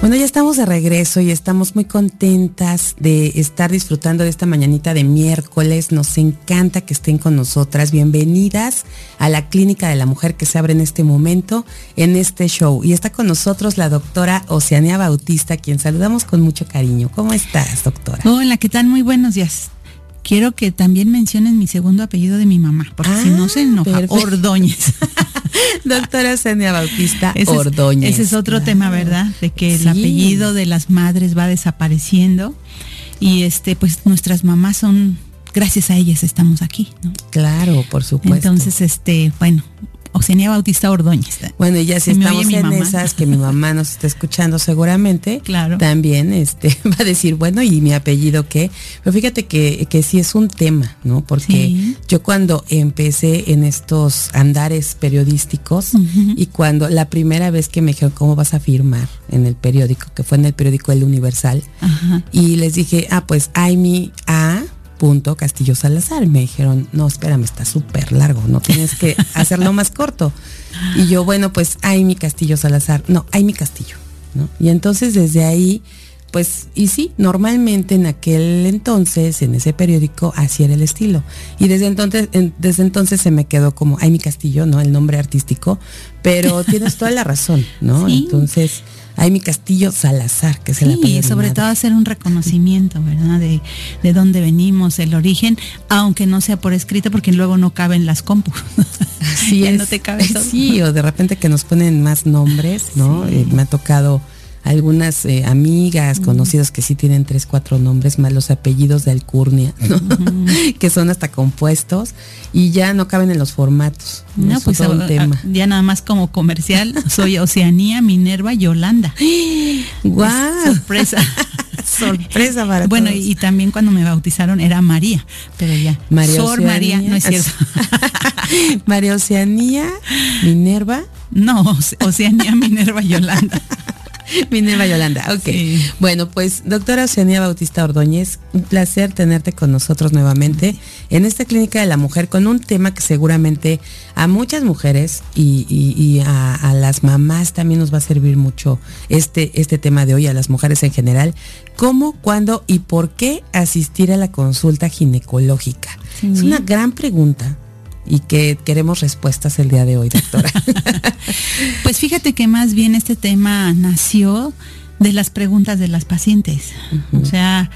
Bueno, ya estamos de regreso y estamos muy contentas de estar disfrutando de esta mañanita de miércoles. Nos encanta que estén con nosotras. Bienvenidas a la Clínica de la Mujer que se abre en este momento, en este show. Y está con nosotros la doctora Oceania Bautista, quien saludamos con mucho cariño. ¿Cómo estás, doctora? Hola, ¿qué tal? Muy buenos días quiero que también mencionen mi segundo apellido de mi mamá, porque si no se enoja, perfecto. Ordóñez. Doctora Senia Bautista ese es. Ese es otro claro. tema, ¿verdad? De que el Sí. apellido de las madres va desapareciendo y este, pues nuestras mamás son, gracias a ellas estamos aquí, ¿no? Claro, por supuesto. Entonces, este, bueno, Oceania Bautista Ordóñez. Bueno, y ya si estamos en mamá. esas, que mi mamá nos está escuchando seguramente, Claro. también este, va a decir, bueno, ¿y mi apellido qué? Pero fíjate que, que sí es un tema, ¿no? Porque Sí. yo cuando empecé en estos andares periodísticos y cuando la primera vez que me dijeron, ¿cómo vas a firmar en el periódico? Que fue en el periódico El Universal. Ajá. Y les dije, ah, pues Aimi A. Punto Castillo Salazar. Me dijeron, no, espérame, está súper largo, no tienes que hacerlo más corto. Y yo, bueno, pues Aimi Castillo Salazar. No, Aimi Castillo. ¿no? Y entonces desde ahí, pues, y sí, normalmente en aquel entonces, en ese periódico, así era el estilo. Y desde entonces, en- desde entonces se me quedó como Aimi Castillo, ¿no? El nombre artístico. Pero tienes toda la razón, ¿no? Sí. Entonces, Aimi Castillo Salazar, que es el Sí, de mi sobre todo hacer un reconocimiento, ¿verdad? De, de dónde venimos, el origen, aunque no sea por escrito, porque luego no caben las compus. Así Ya es. no te cabe todo. Sí, o de repente que nos ponen más nombres, ¿no? Sí. Eh, me ha tocado algunas eh, amigas, conocidos que sí tienen tres, cuatro nombres, más los apellidos de alcurnia, ¿no? que son hasta compuestos y ya no caben en los formatos. No, Es pues a- a- tema. ya nada más como comercial, soy Oceanía, Minerva, Yolanda. ¡Guau! Sorpresa. Sorpresa para Bueno, todos. y también cuando me bautizaron era María, pero ya. María Sor Oceanía. María, no es cierto. María Oceanía, Minerva, No, Oce- Oceanía, Minerva, Yolanda. Minerva Yolanda, ok. Sí. Bueno, pues doctora Oceanía Bautista Ordóñez, un placer tenerte con nosotros nuevamente en esta clínica de la mujer con un tema que seguramente a muchas mujeres y, y- y a, a las mamás también nos va a servir mucho este, este tema de hoy, a las mujeres en general. ¿Cómo, cuándo y por qué asistir a la consulta ginecológica? Sí. Es una gran pregunta y que queremos respuestas el día de hoy, doctora. Pues fíjate que más bien este tema nació de las preguntas de las pacientes. O sea,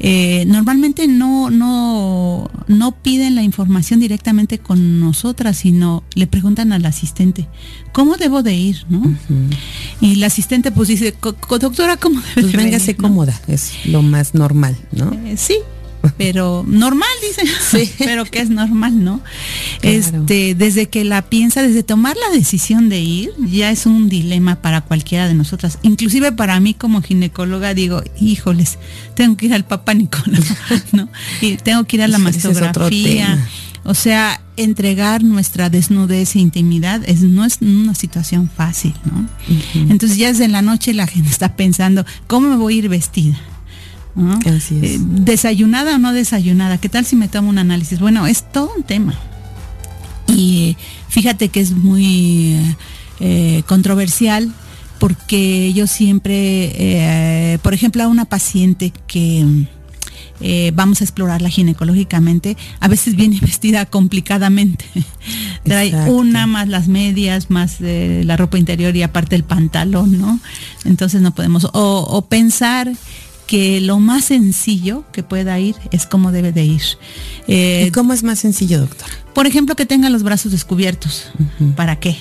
eh, normalmente no, no, no piden la información directamente con nosotras, sino le preguntan al asistente, ¿cómo debo de ir? ¿no? Y la asistente pues dice, "Co- co- doctora, ¿cómo debe Pues de véngase venir, no?" cómoda, es lo más normal, ¿no? Eh, sí, pero normal, dicen. Sí. pero que es normal, ¿no? Claro. Este, desde que la piensa, desde tomar la decisión de ir, ya es un dilema para cualquiera de nosotras. Inclusive para mí como ginecóloga digo, híjoles, tengo que ir al Papa Nicolau, ¿no? Y tengo que ir a la Híjole, mastografía. O sea, entregar nuestra desnudez e intimidad es, no es una situación fácil, ¿no? Entonces ya desde la noche la gente está pensando, ¿cómo me voy a ir vestida? ¿No? Así es. Eh, desayunada o no desayunada, ¿qué tal si me tomo un análisis? Bueno, es todo un tema. Y fíjate que es muy eh, controversial porque yo siempre, eh, por ejemplo, a una paciente que eh, vamos a explorarla ginecológicamente, a veces viene vestida complicadamente. Trae Exacto. una más las medias, más eh, la ropa interior y aparte el pantalón, ¿no? Entonces no podemos, o, o pensar que lo más sencillo que pueda ir es como debe de ir. Eh, ¿Y cómo es más sencillo, doctora? por ejemplo, que tenga los brazos descubiertos. ¿Para qué?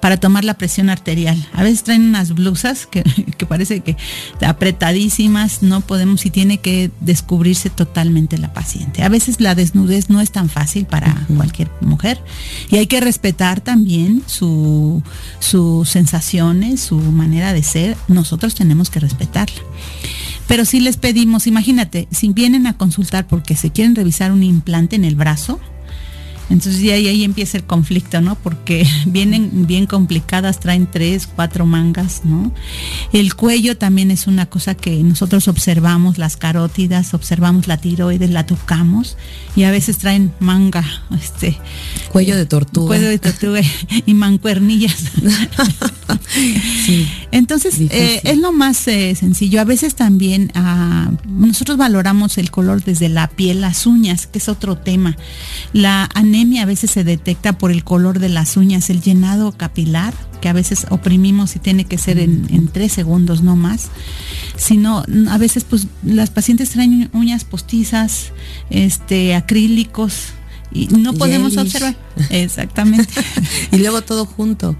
Para tomar la presión arterial. A veces traen unas blusas que, que parece que apretadísimas, no podemos y tiene que descubrirse totalmente la paciente. A veces la desnudez no es tan fácil para cualquier mujer y hay que respetar también su, sus sensaciones, su manera de ser. Nosotros tenemos que respetarla. Pero si les pedimos, imagínate, si vienen a consultar porque se quieren revisar un implante en el brazo, Entonces ya ahí, ahí empieza el conflicto, ¿no? Porque vienen bien complicadas, traen tres, cuatro mangas, ¿no? El cuello también es una cosa que nosotros observamos, las carótidas, observamos la tiroides, la tocamos y a veces traen manga, este... Cuello de tortuga. Cuello de tortuga y mancuernillas. sí, Entonces, eh, es lo más eh, sencillo. A veces también ah, nosotros valoramos el color desde la piel, las uñas, que es otro tema. La anemia a veces se detecta por el color de las uñas, el llenado capilar, que a veces oprimimos y tiene que ser en, tres segundos, no más. Sino, a veces pues las pacientes traen uñas postizas, este, acrílicos, y no podemos observar. Exactamente. y luego todo junto.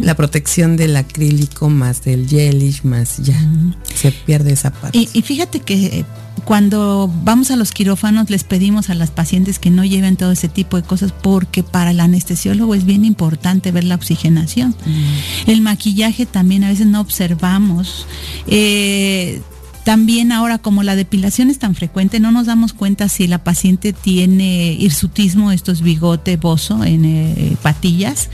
La protección del acrílico más del gelish más ya se pierde esa parte. Y, fíjate que cuando vamos a los quirófanos les pedimos a las pacientes que no lleven todo ese tipo de cosas porque para el anestesiólogo es bien importante ver la oxigenación. El maquillaje también a veces no observamos. Eh, también ahora como la depilación es tan frecuente, no nos damos cuenta si la paciente tiene hirsutismo, esto es bigote, bozo en eh, patillas,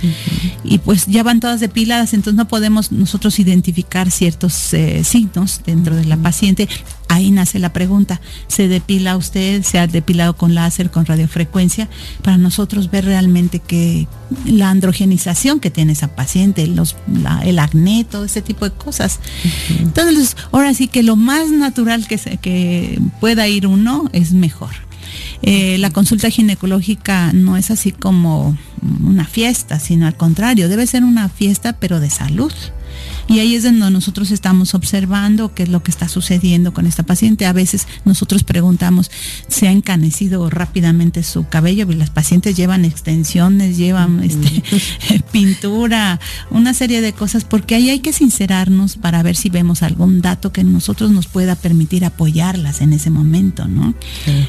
y pues ya van todas depiladas, entonces no podemos nosotros identificar ciertos eh, signos dentro de la paciente ahí nace la pregunta, ¿se depila usted? ¿Se ha depilado con láser, con radiofrecuencia? Para nosotros ver realmente que la androgenización que tiene esa paciente, los, el acné, todo ese tipo de cosas. Entonces, ahora sí que lo más natural que, se, que pueda ir uno es mejor. Eh, la consulta ginecológica no es así como una fiesta, sino al contrario, debe ser una fiesta pero de salud. Y ahí es donde nosotros estamos observando qué es lo que está sucediendo con esta paciente. A veces nosotros preguntamos, ¿se ha encanecido rápidamente su cabello? Y las pacientes llevan extensiones, llevan este, pintura, una serie de cosas, porque ahí hay que sincerarnos para ver si vemos algún dato que nosotros nos pueda permitir apoyarlas en ese momento, ¿no?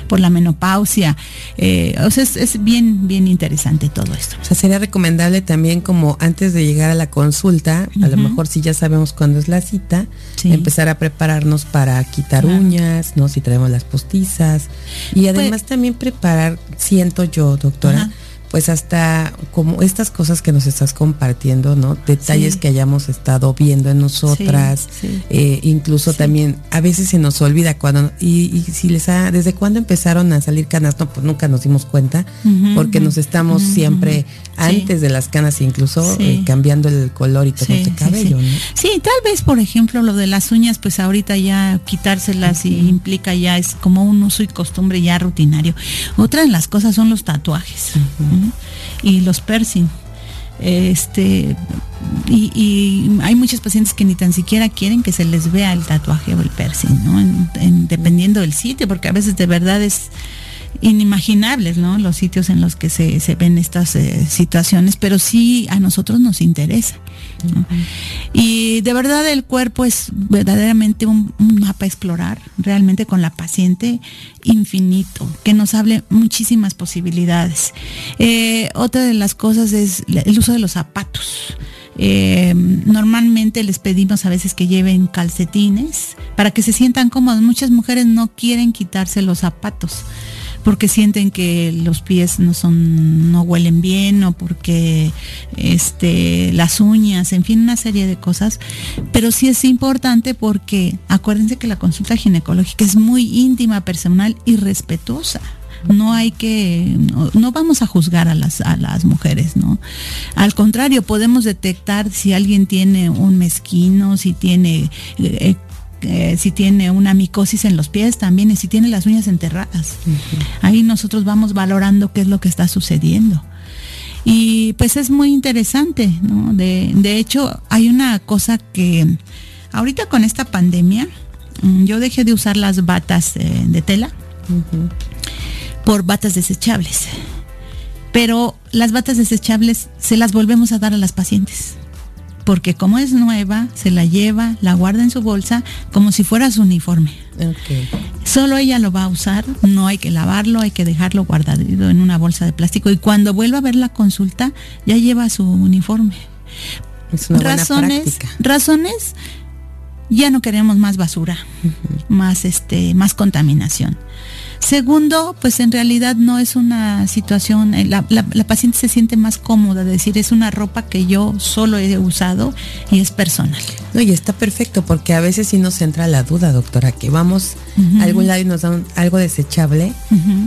Por la menopausia. Eh, o sea, es, bien, bien interesante todo esto. O sea, sería recomendable también como antes de llegar a la consulta, a lo mejor si ya sabemos cuándo es la cita, empezar a prepararnos para quitar uñas, ¿no? Si traemos las postizas. Y pues además también preparar, siento yo, doctora, pues hasta como estas cosas que nos estás compartiendo, ¿no? Detalles que hayamos estado viendo en nosotras, eh, incluso también a veces se nos olvida cuando, y, si les ha, desde cuándo empezaron a salir canas, no, pues nunca nos dimos cuenta, porque nos estamos siempre antes de las canas incluso eh, cambiando el color y todo el cabello, ¿no? Sí, tal vez por ejemplo lo de las uñas, pues ahorita ya quitárselas y implica ya es como un uso y costumbre ya rutinario. Otra de las cosas son los tatuajes y los piercing. Este, y, hay muchos pacientes que ni tan siquiera quieren que se les vea el tatuaje o el piercing, ¿no? dependiendo del sitio, porque a veces de verdad es inimaginables, ¿no? Los sitios en los que se, ven estas eh, situaciones, pero sí a nosotros nos interesa. Y de verdad el cuerpo es verdaderamente un, mapa a explorar, realmente con la paciente infinito, que nos hable muchísimas posibilidades. Eh, otra de las cosas es el uso de los zapatos. Eh, normalmente les pedimos a veces que lleven calcetines para que se sientan cómodos. Muchas mujeres no quieren quitarse los zapatos porque sienten que los pies no son, no huelen bien o porque este, las uñas, en fin, una serie de cosas. Pero sí es importante porque acuérdense que la consulta ginecológica es muy íntima, personal y respetuosa no hay que, no, vamos a juzgar a las, a las mujeres, ¿no? Al contrario, podemos detectar si alguien tiene un mezquino, si tiene eh, eh, si tiene una micosis en los pies también y si tiene las uñas enterradas. Ahí nosotros vamos valorando qué es lo que está sucediendo. Y pues es muy interesante, ¿no? De, hecho, hay una cosa que ahorita con esta pandemia, mm, yo dejé de usar las batas eh, de tela por batas desechables. Pero las batas desechables se las volvemos a dar a las pacientes porque como es nueva, se la lleva, la guarda en su bolsa como si fuera su uniforme. Solo ella lo va a usar, no hay que lavarlo, hay que dejarlo guardado en una bolsa de plástico y cuando vuelva a ver la consulta ya lleva su uniforme. Es una razones, razones, ya no queremos más basura, más este, más contaminación. Segundo, pues en realidad no es una situación, eh, la, la, paciente se siente más cómoda, de decir, es una ropa que yo solo he usado y es personal. No, y está perfecto porque a veces sí nos entra la duda, doctora, que vamos a algún lado y nos dan algo desechable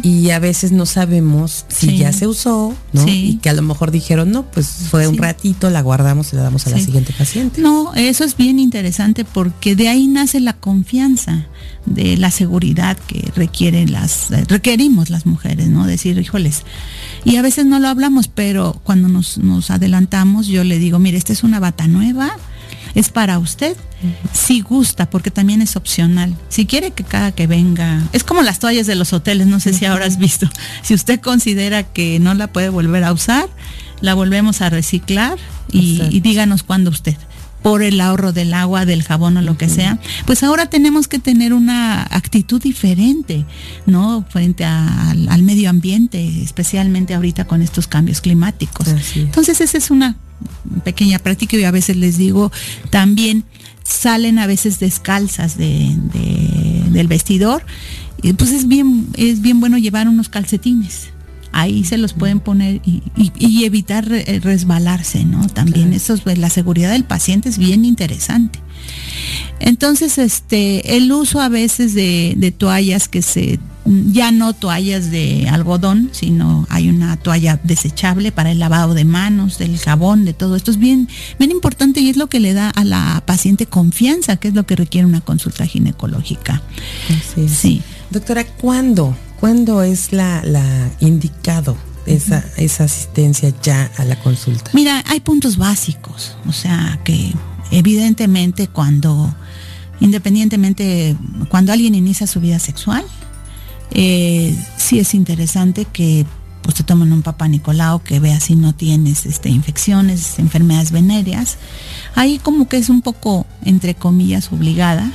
y a veces no sabemos si ya se usó, ¿no? Y que a lo mejor dijeron, no, pues fue un ratito, la guardamos y la damos a la siguiente paciente. No, eso es bien interesante porque de ahí nace la confianza de la seguridad que requieren las, requerimos las mujeres, ¿no? Decir, híjoles, y a veces no lo hablamos, pero cuando nos, nos adelantamos, yo le digo, mire, esta es una bata nueva, es para usted, si gusta, porque también es opcional. Si quiere que cada que venga, es como las toallas de los hoteles, no sé si ahora has visto, si usted considera que no la puede volver a usar, la volvemos a reciclar y, y díganos cuándo usted por el ahorro del agua, del jabón o lo que sea, pues ahora tenemos que tener una actitud diferente, ¿no? Frente al medio ambiente, especialmente ahorita con estos cambios climáticos. Entonces esa es una pequeña práctica y a veces les digo también salen a veces descalzas de, del vestidor, y pues es bien, es bien bueno llevar unos calcetines ahí se los pueden poner y, evitar eh, resbalarse, ¿no? También eso es, pues, la seguridad del paciente es bien interesante. Entonces, este, el uso a veces de, toallas que se, ya no toallas de algodón, sino hay una toalla desechable para el lavado de manos, del jabón, de todo esto es bien, bien importante y es lo que le da a la paciente confianza, que es lo que requiere una consulta ginecológica. Sí. Doctora, ¿cuándo ¿Cuándo es la, indicado esa, esa asistencia ya a la consulta? Mira, hay puntos básicos, o sea que evidentemente cuando, independientemente, cuando alguien inicia su vida sexual, eh, sí es interesante que pues te tomen un papá Nicolau que vea si no tienes este, infecciones, enfermedades venéreas. Ahí como que es un poco, entre comillas, obligada,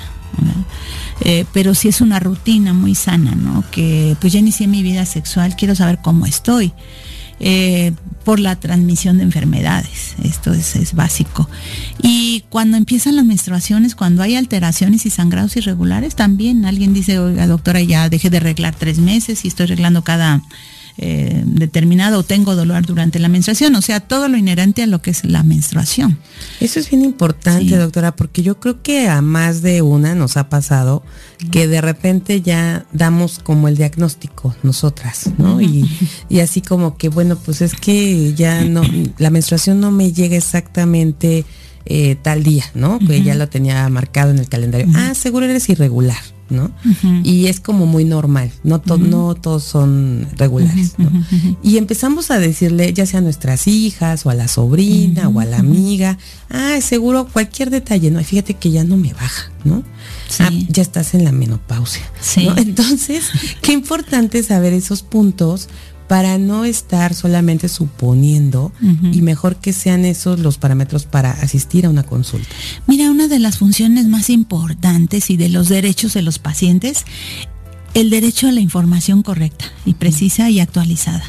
eh, pero si es una rutina muy sana, ¿no? Que pues ya inicié mi vida sexual, quiero saber cómo estoy. Eh, por la transmisión de enfermedades. Esto es, es, básico. Y cuando empiezan las menstruaciones, cuando hay alteraciones y sangrados irregulares, también alguien dice, oiga doctora, ya dejé de arreglar tres meses y estoy arreglando cada eh, determinado o tengo dolor durante la menstruación, o sea, todo lo inherente a lo que es la menstruación. Eso es bien importante, doctora, porque yo creo que a más de una nos ha pasado que de repente ya damos como el diagnóstico nosotras, ¿no? Y, así como que, bueno, pues es que ya no, la menstruación no me llega exactamente eh, tal día, ¿no? Que ya lo tenía marcado en el calendario. Ah, seguro eres irregular. ¿No? Y es como muy normal, no, no todos son regulares, Y empezamos a decirle, ya sea a nuestras hijas, o a la sobrina, o a la amiga, ah, seguro cualquier detalle, ¿no? Fíjate que ya no me baja, ¿no? Ah, ya estás en la menopausia. Entonces, qué importante saber esos puntos para no estar solamente suponiendo y mejor que sean esos los parámetros para asistir a una consulta. Mira, una de las funciones más importantes y de los derechos de los pacientes, el derecho a la información correcta y precisa y actualizada.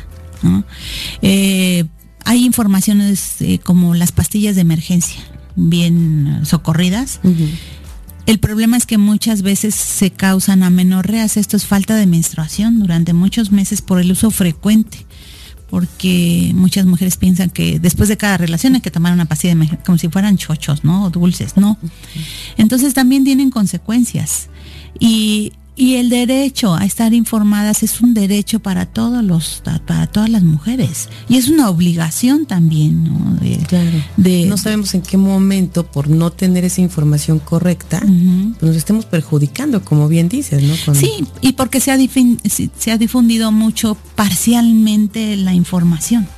Eh, hay informaciones eh, como las pastillas de emergencia, bien socorridas. El problema es que muchas veces se causan amenorreas, esto es falta de menstruación durante muchos meses por el uso frecuente, porque muchas mujeres piensan que después de cada relación hay que tomar una pastilla de como si fueran chochos, ¿no? O dulces, no. Entonces también tienen consecuencias. Y y el derecho a estar informadas es un derecho para todos los, para todas las mujeres. Y es una obligación también, ¿no? De, no sabemos en qué momento, por no tener esa información correcta, pues nos estemos perjudicando, como bien dices, ¿no? Sí, y porque se ha, se ha difundido mucho parcialmente la información.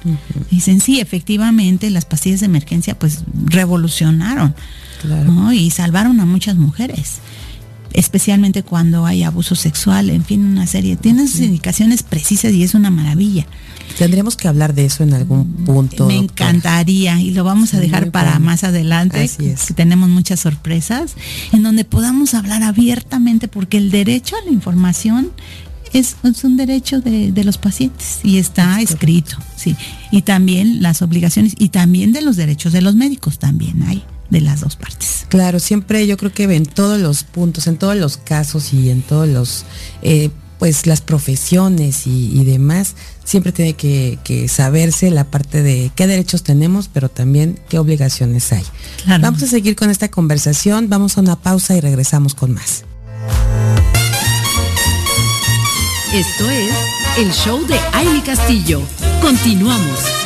Dicen, sí, efectivamente, las pastillas de emergencia pues revolucionaron y salvaron a muchas mujeres especialmente cuando hay abuso sexual, en fin, una serie. Tiene sus indicaciones precisas y es una maravilla. Tendríamos que hablar de eso en algún punto. Me encantaría y lo vamos a dejar para más adelante, que tenemos muchas sorpresas, en donde podamos hablar abiertamente, porque el derecho a la información es, un derecho de, de, los pacientes y está escrito, sí. Y también las obligaciones y también de los derechos de los médicos también hay de las dos partes. Claro, siempre yo creo que en todos los puntos, en todos los casos y en todos los... Eh, pues las profesiones y, demás, siempre tiene que, saberse la parte de qué derechos tenemos, pero también qué obligaciones hay. Vamos a seguir con esta conversación, vamos a una pausa y regresamos con más. Esto es el show de Aile Castillo. Continuamos.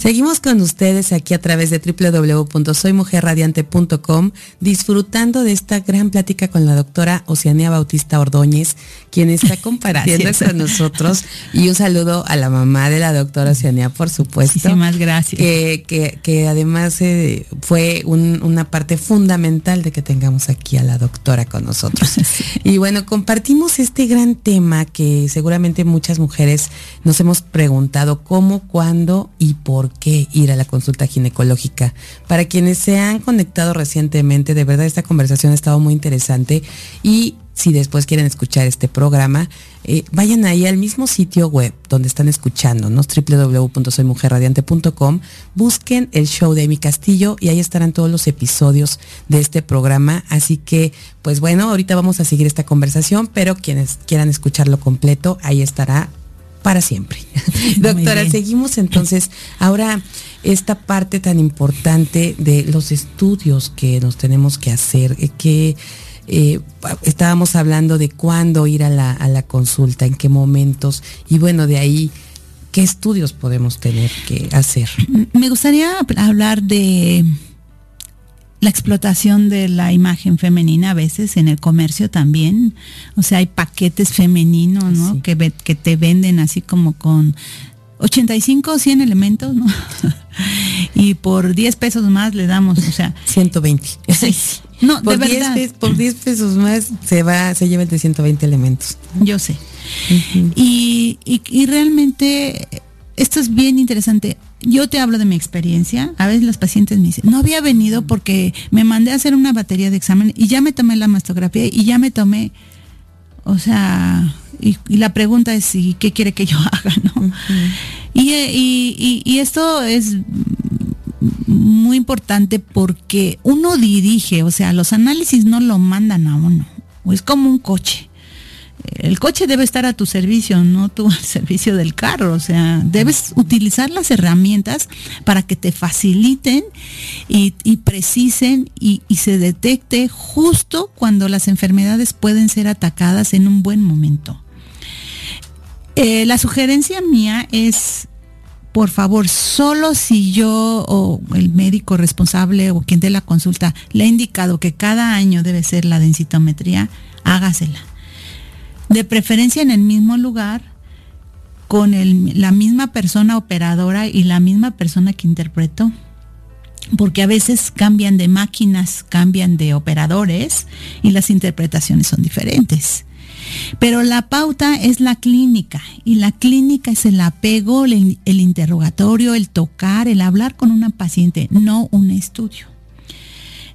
Seguimos con ustedes aquí a través de www.soymujerradiante.com disfrutando de esta gran plática con la doctora Oceania Bautista Ordóñez, quien está compartiendo con nosotros. Y un saludo a la mamá de la doctora Oceania, por supuesto. Muchísimas gracias. Que, que, además eh, fue una parte fundamental de que tengamos aquí a la doctora con nosotros. Y bueno, compartimos este gran tema que seguramente muchas mujeres nos hemos preguntado cómo, cuándo y por qué ir a la consulta ginecológica. Para quienes se han conectado recientemente, de verdad esta conversación ha estado muy interesante y si después quieren escuchar este programa, eh, vayan ahí al mismo sitio web donde están escuchándonos, www.soymujerradiante.com, busquen el show de Amy Castillo y ahí estarán todos los episodios de este programa. Así que, pues bueno, ahorita vamos a seguir esta conversación, pero quienes quieran escucharlo completo, ahí estará para siempre. Doctora, seguimos entonces. Ahora, esta parte tan importante de los estudios que nos tenemos que hacer, eh, que eh, estábamos hablando de cuándo ir a la, a la consulta, en qué momentos, y bueno, de ahí, ¿qué estudios podemos tener que hacer? Me gustaría hablar de la explotación de la imagen femenina a veces en el comercio también. O sea, hay paquetes femeninos, ¿no? Que, que te venden así como con 85 o 100 elementos, ¿no? y por 10 pesos más le damos, o sea, 120. No, por de verdad. por 10 pesos más se va, se lleva el de 120 elementos. Yo sé. y, y realmente esto es bien interesante yo te hablo de mi experiencia. A veces los pacientes me dicen, no había venido porque me mandé a hacer una batería de examen y ya me tomé la mastografía y ya me tomé, o sea, y, la pregunta es, ¿y qué quiere que yo haga? ¿no? y, y esto es muy importante porque uno dirige, o sea, los análisis no lo mandan a uno, es como un coche el coche debe estar a tu servicio, no tú al servicio del carro. O sea, debes utilizar las herramientas para que te faciliten y, precisen y, se detecte justo cuando las enfermedades pueden ser atacadas en un buen momento. Eh, la sugerencia mía es, por favor, solo si yo o el médico responsable o quien dé la consulta le ha indicado que cada año debe ser la densitometría, hágasela de preferencia en el mismo lugar, con la misma persona operadora y la misma persona que interpretó. Porque a veces cambian de máquinas, cambian de operadores y las interpretaciones son diferentes. Pero la pauta es la clínica y la clínica es el apego, el, interrogatorio, el tocar, el hablar con una paciente, no un estudio.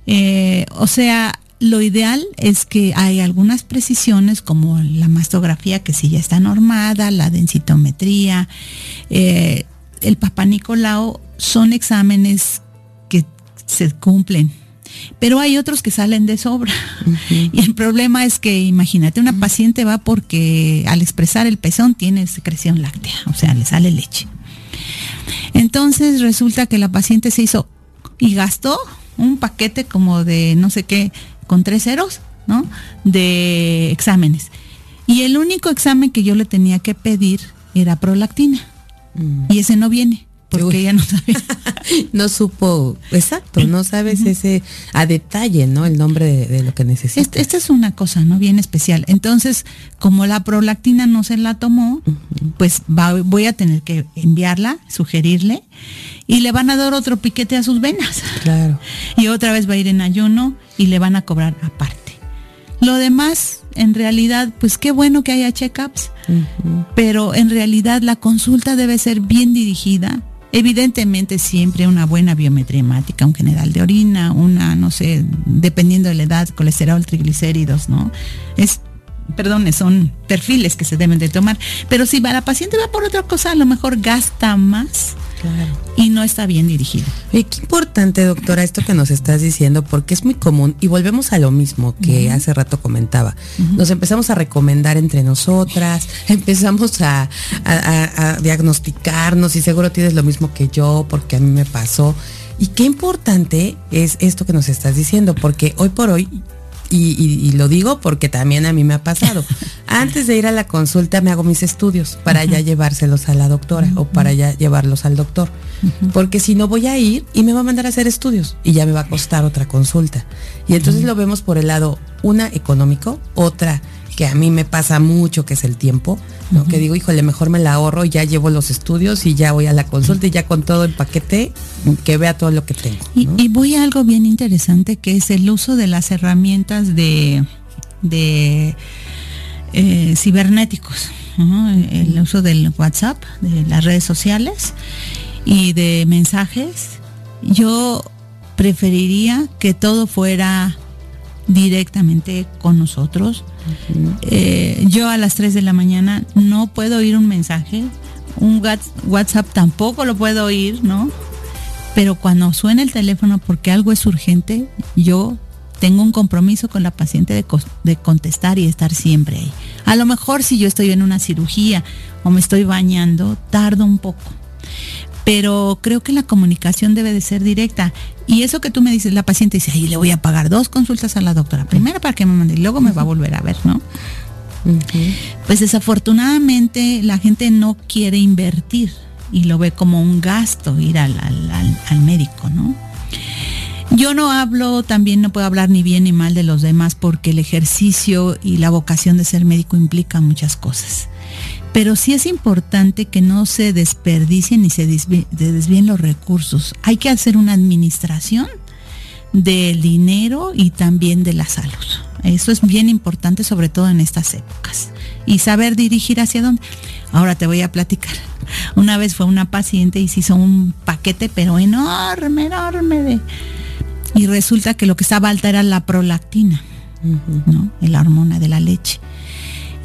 Eh, o sea, lo ideal es que hay algunas precisiones como la mastografía que sí ya está normada, la densitometría, eh, el papá Nicolau son exámenes que se cumplen. Pero hay otros que salen de sobra. Y el problema es que, imagínate, una paciente va porque al expresar el pezón tiene secreción láctea, o sea, le sale leche. Entonces resulta que la paciente se hizo y gastó un paquete como de no sé qué con tres ceros, ¿no? De exámenes. Y el único examen que yo le tenía que pedir era prolactina. Mm. Y ese no viene, porque ella no sabía. no supo, exacto, no sabes ese a detalle, ¿no? El nombre de, lo que necesita. Esta es una cosa, ¿no? Bien especial. Entonces, como la prolactina no se la tomó, pues voy a tener que enviarla, sugerirle y le van a dar otro piquete a sus venas. Claro. Y otra vez va a ir en ayuno y le van a cobrar aparte. Lo demás, en realidad, pues qué bueno que haya check-ups, pero en realidad la consulta debe ser bien dirigida. Evidentemente siempre una buena biometría hemática, un general de orina, una, no sé, dependiendo de la edad, colesterol, triglicéridos, ¿no? Es perdón, son perfiles que se deben de tomar. Pero si la paciente va por otra cosa, a lo mejor gasta más y no está bien dirigido. qué importante, doctora, esto que nos estás diciendo, porque es muy común y volvemos a lo mismo que hace rato comentaba. Nos empezamos a recomendar entre nosotras, empezamos a, diagnosticarnos y seguro tienes lo mismo que yo porque a mí me pasó. Y qué importante es esto que nos estás diciendo, porque hoy por hoy y, lo digo porque también a mí me ha pasado. Antes de ir a la consulta me hago mis estudios para ya llevárselos a la doctora o para ya llevarlos al doctor. Porque si no voy a ir y me va a mandar a hacer estudios y ya me va a costar otra consulta. Y entonces lo vemos por el lado, una económico, otra que a mí me pasa mucho, que es el tiempo, ¿no? Que digo, híjole, mejor me la ahorro, ya llevo los estudios y ya voy a la consulta y ya con todo el paquete, que vea todo lo que tengo. Y, voy a algo bien interesante, que es el uso de las herramientas de, de eh, cibernéticos, el uso del WhatsApp, de las redes sociales y de mensajes. Yo preferiría que todo fuera directamente con nosotros. Eh, yo a las 3 de la mañana no puedo oír un mensaje, un WhatsApp tampoco lo puedo oír, ¿no? Pero cuando suena el teléfono porque algo es urgente, yo tengo un compromiso con la paciente de, de, contestar y estar siempre ahí. A lo mejor si yo estoy en una cirugía o me estoy bañando, tardo un poco pero creo que la comunicación debe de ser directa. Y eso que tú me dices, la paciente dice, ahí le voy a pagar dos consultas a la doctora, primero para que me mande y luego me va a volver a ver, ¿no? Pues desafortunadamente la gente no quiere invertir y lo ve como un gasto ir al, al médico, ¿no? Yo no hablo, también no puedo hablar ni bien ni mal de los demás porque el ejercicio y la vocación de ser médico implica muchas cosas pero sí es importante que no se desperdicien ni se desvíen los recursos. Hay que hacer una administración del dinero y también de la salud. Eso es bien importante, sobre todo en estas épocas. Y saber dirigir hacia dónde. Ahora te voy a platicar. Una vez fue una paciente y se hizo un paquete, pero enorme, enorme. y resulta que lo que estaba alta era la prolactina, ¿no? La hormona de la leche.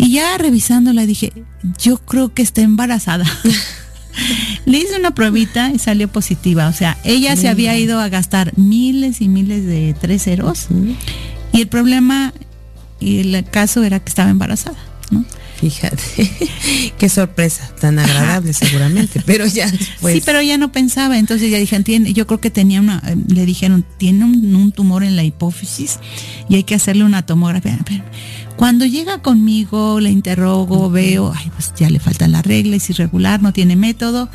Y ya revisándola dije, yo creo que está embarazada. Le hice una pruebita y salió positiva. O sea, ella se había ido a gastar miles y miles de tres ceros. Y el problema y el caso era que estaba embarazada, ¿no? Fíjate, qué sorpresa, tan agradable seguramente, pero ya después. Sí, pero ya no pensaba, entonces ya dije, yo creo que tenía una, eh, le dijeron, tiene un, tumor en la hipófisis y hay que hacerle una tomografía. Cuando llega conmigo, le interrogo, veo, ay, pues ya le falta la regla, es irregular, no tiene método.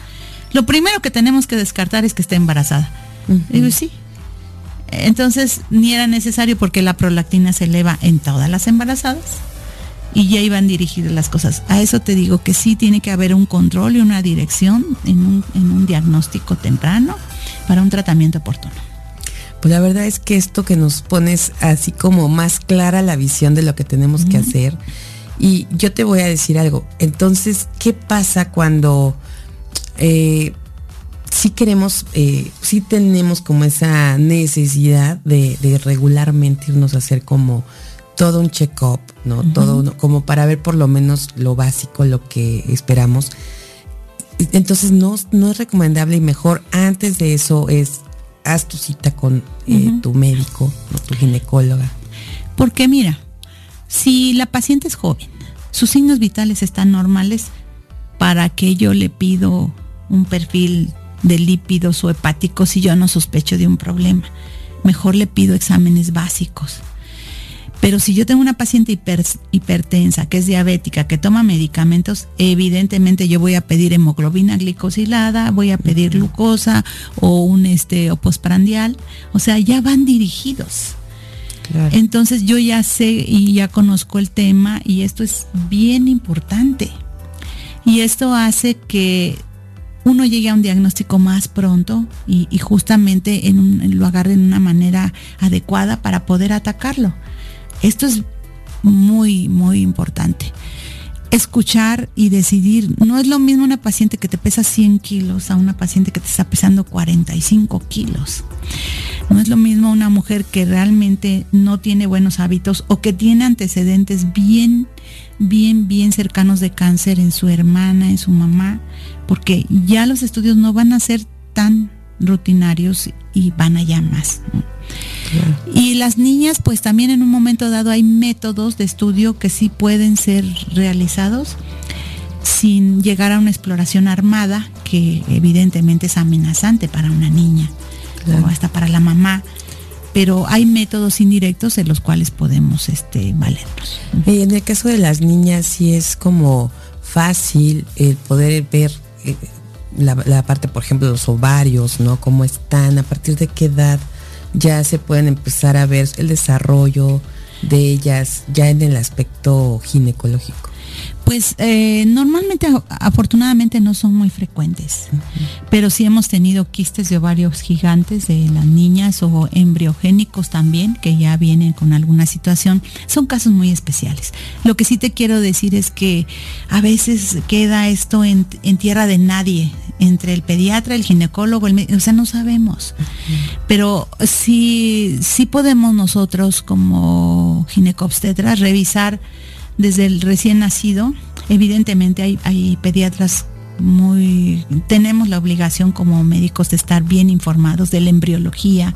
Lo primero que tenemos que descartar es que esté embarazada. Digo, sí. Entonces, ni era necesario porque la prolactina se eleva en todas las embarazadas y ya iban dirigidas las cosas. A eso te digo que sí tiene que haber un control y una dirección en un, en un diagnóstico temprano para un tratamiento oportuno. Pues la verdad es que esto que nos pones así como más clara la visión de lo que tenemos que hacer. Y yo te voy a decir algo. Entonces, ¿qué pasa cuando eh, sí queremos, eh, sí tenemos como esa necesidad de, regularmente irnos a hacer como todo un check-up, ¿no? Todo como para ver por lo menos lo básico, lo que esperamos. Entonces no, no es recomendable y mejor antes de eso es haz tu cita con eh, tu médico o tu ginecóloga. Porque mira, si la paciente es joven, sus signos vitales están normales, ¿para que yo le pido un perfil de lípidos o hepáticos si yo no sospecho de un problema? Mejor le pido exámenes básicos pero si yo tengo una paciente hipertensa, que es diabética, que toma medicamentos, evidentemente yo voy a pedir hemoglobina glicosilada, voy a pedir glucosa o un este o postprandial, o sea, ya van dirigidos. Entonces yo ya sé y ya conozco el tema y esto es bien importante. Y esto hace que uno llegue a un diagnóstico más pronto y, justamente en lo agarre de una manera adecuada para poder atacarlo. Esto es muy, muy importante. Escuchar y decidir. No es lo mismo una paciente que te pesa 100 kilos a una paciente que te está pesando 45 kilos. No es lo mismo una mujer que realmente no tiene buenos hábitos o que tiene antecedentes bien, bien, bien cercanos de cáncer en su hermana, en su mamá, porque ya los estudios no van a ser tan rutinarios y van allá más. Y las niñas, pues también en un momento dado hay métodos de estudio que sí pueden ser realizados sin llegar a una exploración armada, que evidentemente es amenazante para una niña o hasta para la mamá. Pero hay métodos indirectos en los cuales podemos este, valernos. Y en el caso de las niñas sí es como fácil el poder ver eh, la, la, parte, por ejemplo, de los ovarios, ¿no? Cómo están, a partir de qué edad ya se pueden empezar a ver el desarrollo de ellas ya en el aspecto ginecológico. Pues eh, normalmente, afortunadamente, no son muy frecuentes, pero sí hemos tenido quistes de ovarios gigantes de las niñas o embriogénicos también, que ya vienen con alguna situación. Son casos muy especiales. Lo que sí te quiero decir es que a veces queda esto en, tierra de nadie, entre el pediatra, el ginecólogo, el, o sea, no sabemos. Pero sí, sí podemos nosotros como ginecobstetras revisar desde el recién nacido. Evidentemente hay, pediatras muy tenemos la obligación como médicos de estar bien informados de la embriología,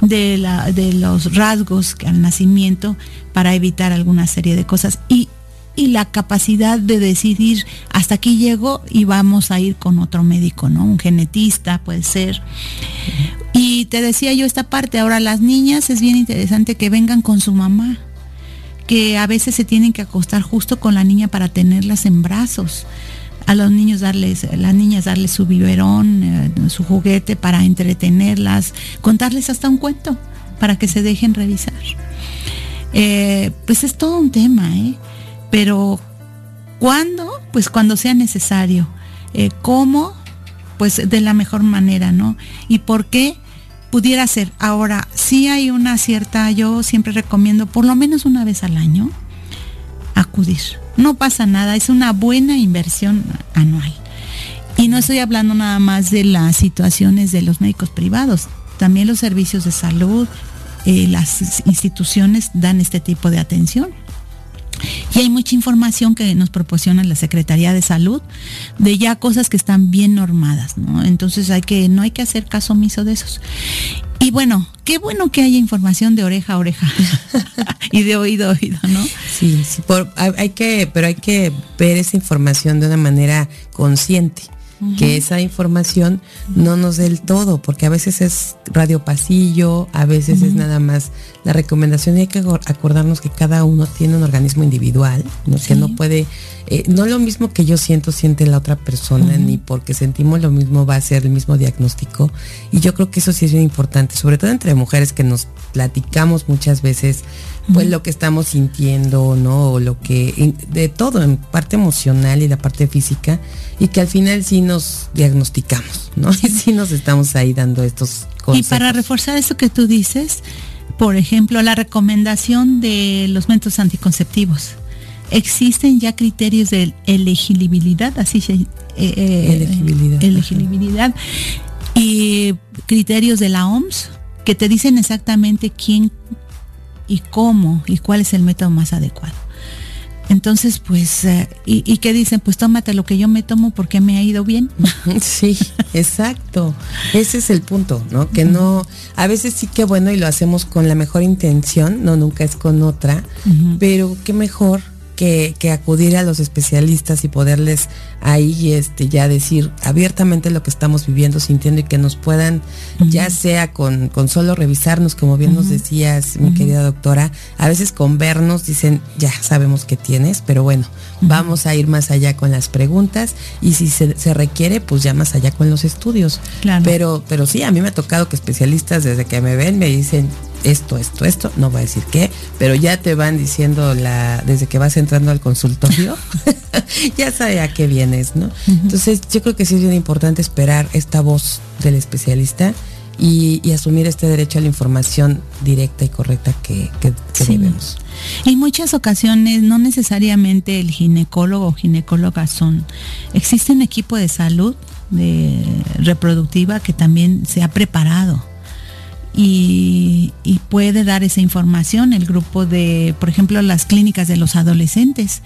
de, la, de los rasgos al nacimiento para evitar alguna serie de cosas y, y la capacidad de decidir hasta aquí llego y vamos a ir con otro médico, ¿no? Un genetista puede ser. Y te decía yo esta parte, ahora las niñas es bien interesante que vengan con su mamá que a veces se tienen que acostar justo con la niña para tenerlas en brazos. A los niños darles, las niñas darles su biberón, eh, su juguete para entretenerlas, contarles hasta un cuento para que se dejen revisar. Eh, pues es todo un tema, ¿eh? Pero ¿cuándo? Pues cuando sea necesario. ¿Cómo? Pues de la mejor manera, ¿no? ¿Y por qué? Pudiera ser. Ahora, si hay una cierta, yo siempre recomiendo por lo menos una vez al año acudir. No pasa nada, es una buena inversión anual. Y no estoy hablando nada más de las situaciones de los médicos privados, también los servicios de salud, eh, las instituciones dan este tipo de atención. Y hay mucha información que nos proporciona la Secretaría de Salud de ya cosas que están bien normadas, ¿no? Entonces hay que, no hay que hacer caso omiso de esos. Y bueno, qué bueno que haya información de oreja a oreja y de oído a oído, ¿no? Sí, sí, hay que, pero hay que ver esa información de una manera consciente que esa información no nos dé el todo, porque a veces es radio pasillo, a veces es nada más la recomendación y hay que acordarnos que cada uno tiene un organismo individual, ¿no? que no puede, eh, no lo mismo que yo siento, siente la otra persona, ni porque sentimos lo mismo va a ser el mismo diagnóstico. Y yo creo que eso sí es bien importante, sobre todo entre mujeres que nos platicamos muchas veces pues lo que estamos sintiendo, ¿no? O lo que, de todo, en parte emocional y la parte física, y que al final sí nos diagnosticamos, ¿no? Y sí nos estamos ahí dando estos consejos. Y para reforzar eso que tú dices, por ejemplo, la recomendación de los métodos anticonceptivos. Existen ya criterios de elegibilidad, así se... Eh, eh, elegibilidad. elegibilidad. Y criterios de la OMS que te dicen exactamente quién y cómo y cuál es el método más adecuado. Entonces, pues, eh, y, qué dicen? Pues tómate lo que yo me tomo porque me ha ido bien. Sí, exacto. Ese es el punto, ¿no? Que no, a veces sí que bueno y lo hacemos con la mejor intención, no nunca es con otra, pero qué mejor que, acudir a los especialistas y poderles ahí este, ya decir abiertamente lo que estamos viviendo, sintiendo y que nos puedan, ya sea con, con, solo revisarnos, como bien nos decías, mi querida doctora, a veces con vernos dicen, ya sabemos que tienes, pero bueno, vamos a ir más allá con las preguntas y si se, se, requiere, pues ya más allá con los estudios. Pero, pero sí, a mí me ha tocado que especialistas desde que me ven me dicen, esto, esto, esto, no voy a decir qué, pero ya te van diciendo la, desde que vas entrando al consultorio, ya sabe a qué vienes, ¿no? Entonces yo creo que sí es bien importante esperar esta voz del especialista y, asumir este derecho a la información directa y correcta que, que, debemos. En muchas ocasiones no necesariamente el ginecólogo o ginecóloga son. Existe un equipo de salud de reproductiva que también se ha preparado y, puede dar esa información el grupo de, por ejemplo, las clínicas de los adolescentes.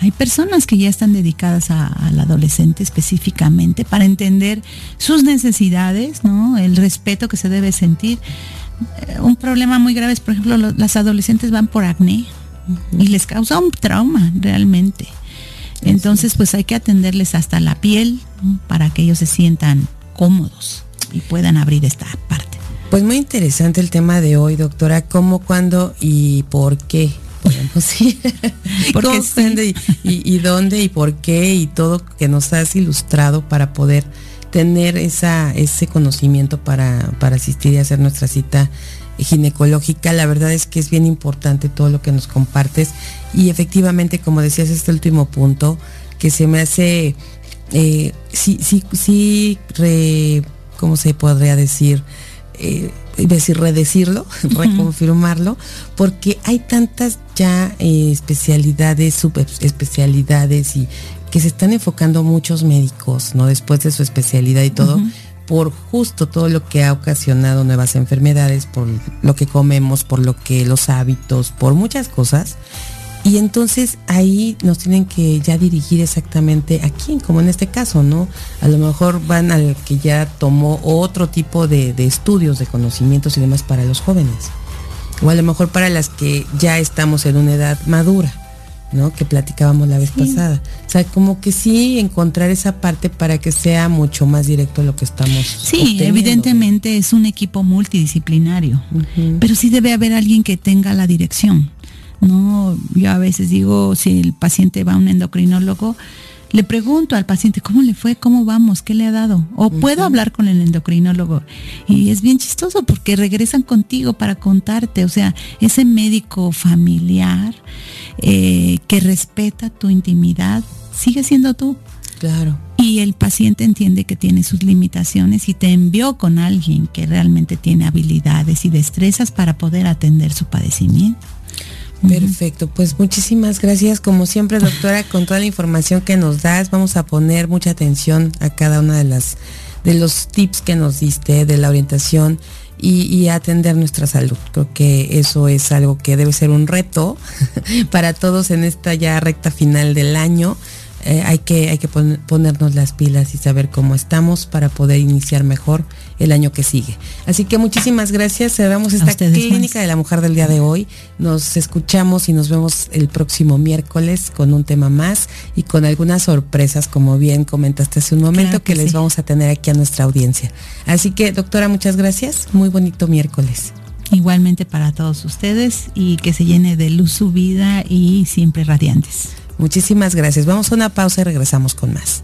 Hay personas que ya están dedicadas al adolescente específicamente para entender sus necesidades, ¿no? El respeto que se debe sentir. Eh, un problema muy grave es, por ejemplo, las adolescentes van por acné y les causa un trauma realmente. Entonces, pues hay que atenderles hasta la piel para que ellos se sientan cómodos y puedan abrir esta parte. Pues muy interesante el tema de hoy, doctora. ¿Cómo, cuándo y por qué? Podemos ir. y, dónde y por qué y todo que nos has ilustrado para poder tener esa, ese conocimiento para, para asistir y hacer nuestra cita ginecológica. La verdad es que es bien importante todo lo que nos compartes y efectivamente, como decías, este último punto que se me hace, eh, sí, sí, sí, ¿cómo se podría decir? Eh, decir, redecirlo, reconfirmarlo, porque hay tantas ya eh, especialidades, subespecialidades y que se están enfocando muchos médicos, ¿no? Después de su especialidad y todo, por justo todo lo que ha ocasionado nuevas enfermedades, por lo que comemos, por lo que los hábitos, por muchas cosas. Y entonces ahí nos tienen que ya dirigir exactamente a quién, como en este caso, ¿no? A lo mejor van al que ya tomó otro tipo de, de estudios, de conocimientos y demás para los jóvenes. O a lo mejor para las que ya estamos en una edad madura. ¿no? Que platicábamos la vez pasada. O sea, como que sí encontrar esa parte para que sea mucho más directo lo que estamos. Sí, evidentemente es un equipo multidisciplinario, pero sí debe haber alguien que tenga la dirección. No, yo a veces digo, si el paciente va a un endocrinólogo, le pregunto al paciente cómo le fue, cómo vamos, qué le ha dado. O puedo hablar con el endocrinólogo. Y es bien chistoso porque regresan contigo para contarte. O sea, ese médico familiar eh, que respeta tu intimidad sigue siendo tú. Claro. Y el paciente entiende que tiene sus limitaciones y te envió con alguien que realmente tiene habilidades y destrezas para poder atender su padecimiento. Perfecto, pues muchísimas gracias como siempre doctora con toda la información que nos das. Vamos a poner mucha atención a cada una de las de los tips que nos diste, de la orientación y, atender nuestra salud. Creo que eso es algo que debe ser un reto para todos en esta ya recta final del año. Eh, hay que, hay que ponernos las pilas y saber cómo estamos para poder iniciar mejor el año que sigue. Así que muchísimas gracias. Cerramos esta clínica de la mujer del día de hoy. Nos escuchamos y nos vemos el próximo miércoles con un tema más y con algunas sorpresas, como bien comentaste hace un momento, que, les vamos a tener aquí a nuestra audiencia. Así que, doctora, muchas gracias. Muy bonito miércoles. Igualmente para todos ustedes y que se llene de luz su vida y siempre radiantes. Muchísimas gracias. Vamos a una pausa y regresamos con más.